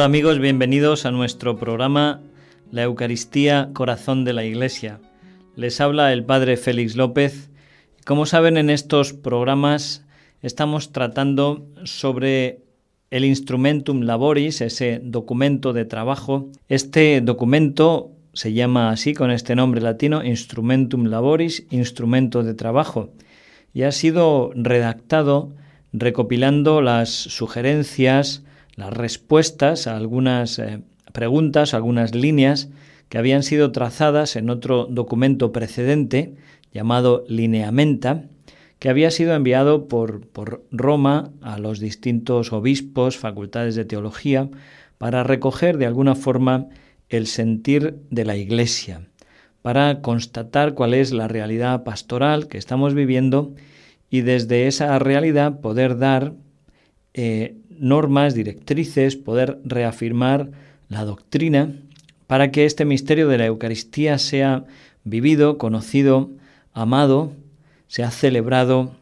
Hola amigos, bienvenidos a nuestro programa La Eucaristía Corazón de la Iglesia. Les habla el Padre Félix López. Como saben, en estos programas estamos tratando sobre el Instrumentum Laboris, ese documento de trabajo. Este documento se llama así con este nombre latino, Instrumentum Laboris, instrumento de trabajo, y ha sido redactado recopilando las sugerencias, las respuestas a algunas eh, preguntas, algunas líneas que habían sido trazadas en otro documento precedente llamado Lineamenta, que había sido enviado por, por Roma a los distintos obispos, facultades de teología, para recoger de alguna forma el sentir de la Iglesia, para constatar cuál es la realidad pastoral que estamos viviendo y desde esa realidad poder dar eh, normas, directrices, poder reafirmar la doctrina para que este misterio de la Eucaristía sea vivido, conocido, amado, sea celebrado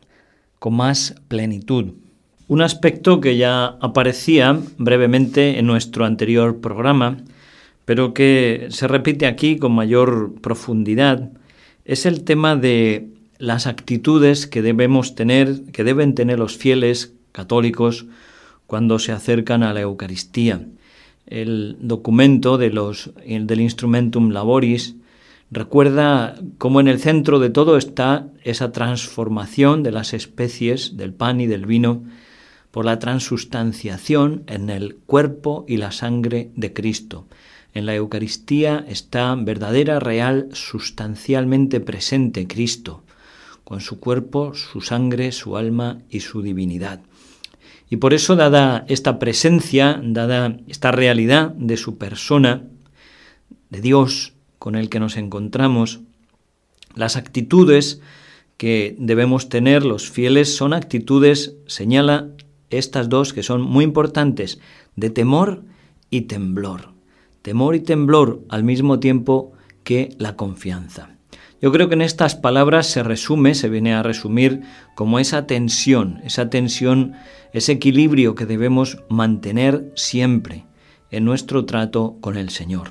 con más plenitud. Un aspecto que ya aparecía brevemente en nuestro anterior programa, pero que se repite aquí con mayor profundidad, es el tema de las actitudes que debemos tener, que deben tener los fieles católicos cuando se acercan a la Eucaristía. El documento de los, del Instrumentum Laboris recuerda cómo en el centro de todo está esa transformación de las especies del pan y del vino por la transustanciación en el cuerpo y la sangre de Cristo. En la Eucaristía está verdadera, real, sustancialmente presente Cristo, con su cuerpo, su sangre, su alma y su divinidad. Y por eso, dada esta presencia, dada esta realidad de su persona, de Dios con el que nos encontramos, las actitudes que debemos tener los fieles son actitudes, señala estas dos que son muy importantes, de temor y temblor. Temor y temblor al mismo tiempo que la confianza. Yo creo que en estas palabras se resume, se viene a resumir como esa tensión, esa tensión, ese equilibrio que debemos mantener siempre en nuestro trato con el Señor.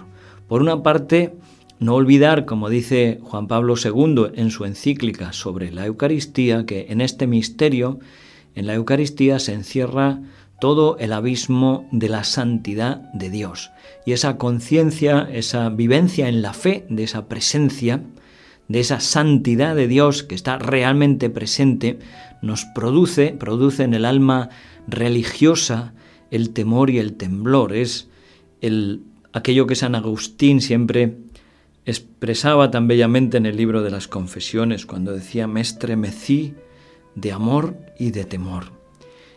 Por una parte, no olvidar, como dice Juan Pablo II en su encíclica sobre la Eucaristía, que en este misterio, en la Eucaristía se encierra todo el abismo de la santidad de Dios. Y esa conciencia, esa vivencia en la fe de esa presencia, de esa santidad de Dios que está realmente presente, nos produce, produce en el alma religiosa el temor y el temblor. Es el, aquello que San Agustín siempre expresaba tan bellamente en el libro de las confesiones, cuando decía, me estremecí de amor y de temor.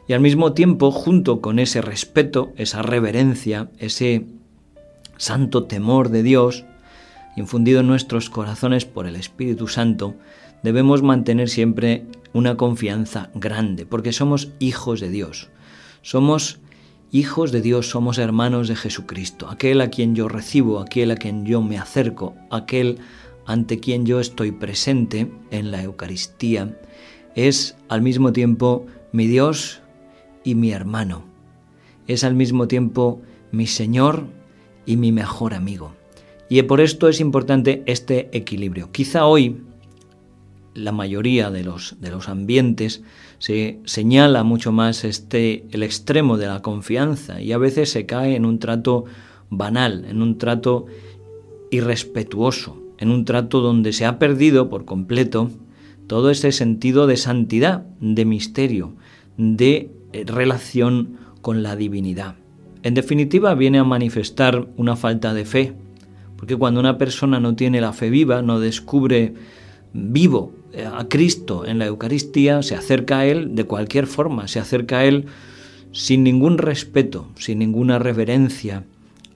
Y al mismo tiempo, junto con ese respeto, esa reverencia, ese santo temor de Dios, infundido en nuestros corazones por el Espíritu Santo, debemos mantener siempre una confianza grande, porque somos hijos de Dios. Somos hijos de Dios, somos hermanos de Jesucristo, aquel a quien yo recibo, aquel a quien yo me acerco, aquel ante quien yo estoy presente en la Eucaristía, es al mismo tiempo mi Dios y mi hermano. Es al mismo tiempo mi Señor y mi mejor amigo. Y por esto es importante este equilibrio. Quizá hoy la mayoría de los, de los ambientes se señala mucho más este, el extremo de la confianza y a veces se cae en un trato banal, en un trato irrespetuoso, en un trato donde se ha perdido por completo todo ese sentido de santidad, de misterio, de eh, relación con la divinidad. En definitiva, viene a manifestar una falta de fe, porque cuando una persona no tiene la fe viva, no descubre vivo eh, a Cristo en la Eucaristía, se acerca a Él de cualquier forma, se acerca a Él sin ningún respeto, sin ninguna reverencia.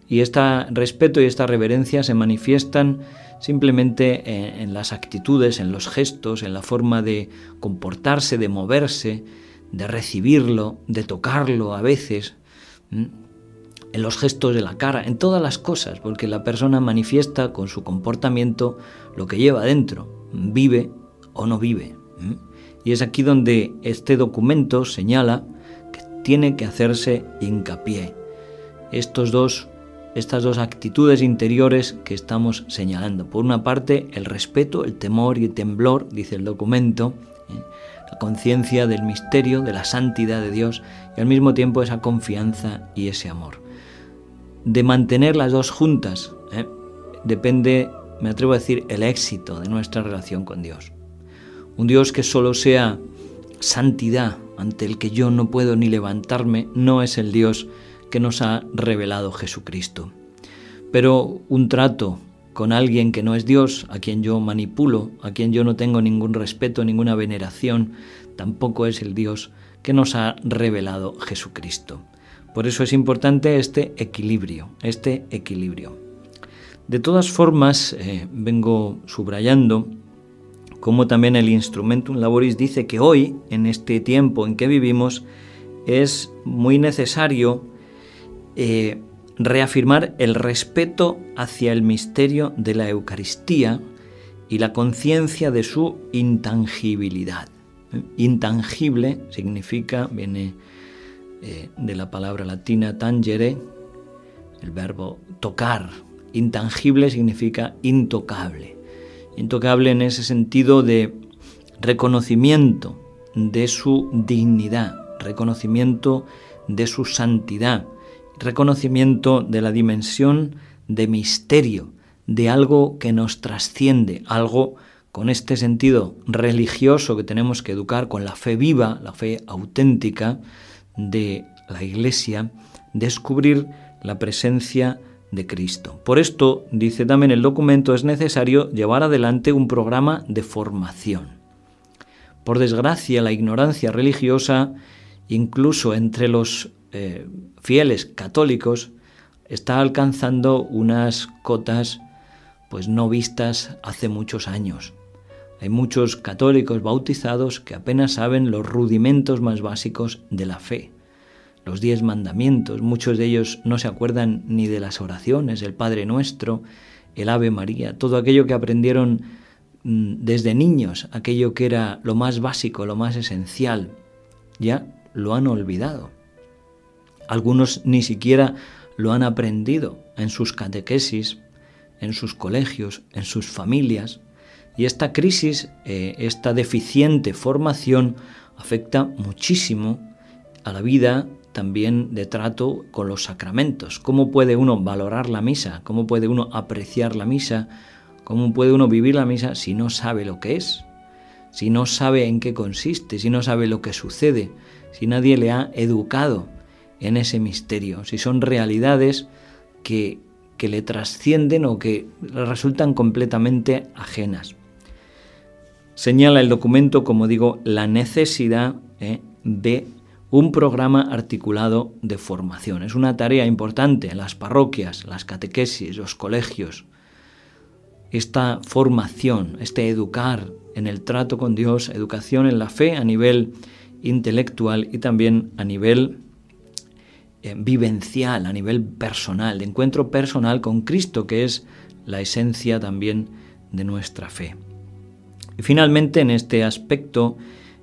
Y este respeto y esta reverencia se manifiestan simplemente en, las actitudes, en los gestos, en la forma de comportarse, de moverse, de recibirlo, de tocarlo a veces en los gestos de la cara, en todas las cosas, porque la persona manifiesta con su comportamiento lo que lleva dentro, vive o no vive. Y es aquí donde este documento señala que tiene que hacerse hincapié. estos dos, estas dos actitudes interiores que estamos señalando. Por una parte, el respeto, el temor y el temblor, dice el documento, ¿eh? la conciencia del misterio, de la santidad de Dios y al mismo tiempo esa confianza y ese amor. De mantener las dos juntas ¿eh? depende, me atrevo a decir, el éxito de nuestra relación con Dios. Un Dios que solo sea santidad, ante el que yo no puedo ni levantarme, no es el Dios que nos ha revelado Jesucristo. Pero un trato con alguien que no es Dios, a quien yo manipulo, a quien yo no tengo ningún respeto, ninguna veneración, tampoco es el Dios que nos ha revelado Jesucristo. Por eso es importante este equilibrio, este equilibrio. De todas formas, eh, vengo subrayando como también el Instrumentum Laboris dice que hoy, en este tiempo en que vivimos, es muy necesario eh, reafirmar el respeto hacia el misterio de la Eucaristía y la conciencia de su intangibilidad. Intangible significa, viene eh, de la palabra latina tangere, el verbo tocar. Intangible significa intocable intocable en ese sentido de reconocimiento de su dignidad, reconocimiento de su santidad, reconocimiento de la dimensión de misterio, de algo que nos trasciende, algo con este sentido religioso que tenemos que educar, con la fe viva, la fe auténtica de la Iglesia, descubrir la presencia de Cristo. Por esto, dice también el documento, es necesario llevar adelante un programa de formación. Por desgracia, la ignorancia religiosa, incluso entre los eh, fieles católicos, está alcanzando unas cotas pues no vistas hace muchos años. Hay muchos católicos bautizados que apenas saben los rudimentos más básicos de la fe los diez mandamientos, muchos de ellos no se acuerdan ni de las oraciones, el Padre Nuestro, el Ave María, todo aquello que aprendieron mm, desde niños, aquello que era lo más básico, lo más esencial, ya lo han olvidado. Algunos ni siquiera lo han aprendido en sus catequesis, en sus colegios, en sus familias. Y esta crisis, eh, esta deficiente formación afecta muchísimo a la vida también de trato con los sacramentos. ¿Cómo puede uno valorar la misa? ¿Cómo puede uno apreciar la misa? ¿Cómo puede uno vivir la misa si no sabe lo que es? Si no sabe en qué consiste, si no sabe lo que sucede, si nadie le ha educado en ese misterio, si son realidades que, que le trascienden o que resultan completamente ajenas. Señala el documento, como digo, la necesidad eh, de un programa articulado de formación. Es una tarea importante en las parroquias, las catequesis, los colegios. Esta formación, este educar en el trato con Dios, educación en la fe a nivel intelectual y también a nivel eh, vivencial, a nivel personal, de encuentro personal con Cristo, que es la esencia también de nuestra fe. Y finalmente, en este aspecto,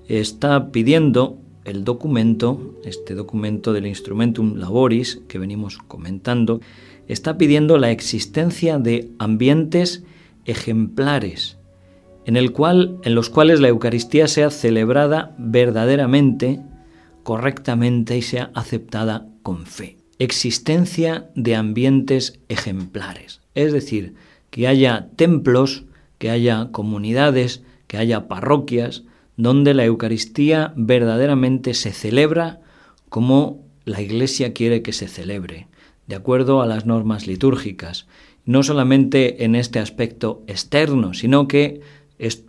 está pidiendo el documento, este documento del Instrumentum Laboris que venimos comentando, está pidiendo la existencia de ambientes ejemplares en, en los cuales la Eucaristía sea celebrada verdaderamente, correctamente y sea aceptada con fe. Existencia de ambientes ejemplares, es decir, que haya templos, que haya comunidades, que haya parroquias, donde la Eucaristía verdaderamente se celebra como la Iglesia quiere que se celebre, de acuerdo a las normas litúrgicas, no solamente en este aspecto externo, sino que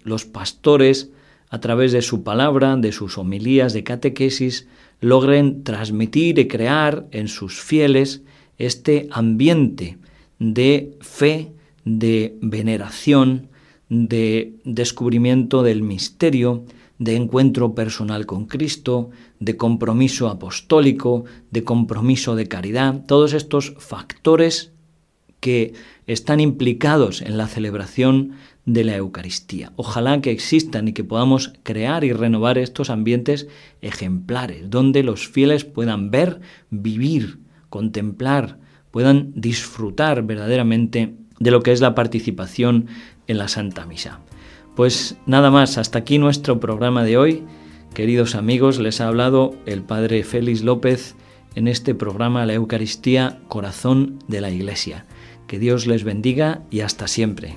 los pastores, a través de su palabra, de sus homilías, de catequesis, logren transmitir y crear en sus fieles este ambiente de fe, de veneración, de descubrimiento del misterio, de encuentro personal con Cristo, de compromiso apostólico, de compromiso de caridad, todos estos factores que están implicados en la celebración de la Eucaristía. Ojalá que existan y que podamos crear y renovar estos ambientes ejemplares, donde los fieles puedan ver, vivir contemplar, puedan disfrutar verdaderamente de lo que es la participación en la Santa Misa. Pues nada más, hasta aquí nuestro programa de hoy. Queridos amigos, les ha hablado el Padre Félix López en este programa La Eucaristía, Corazón de la Iglesia. Que Dios les bendiga y hasta siempre.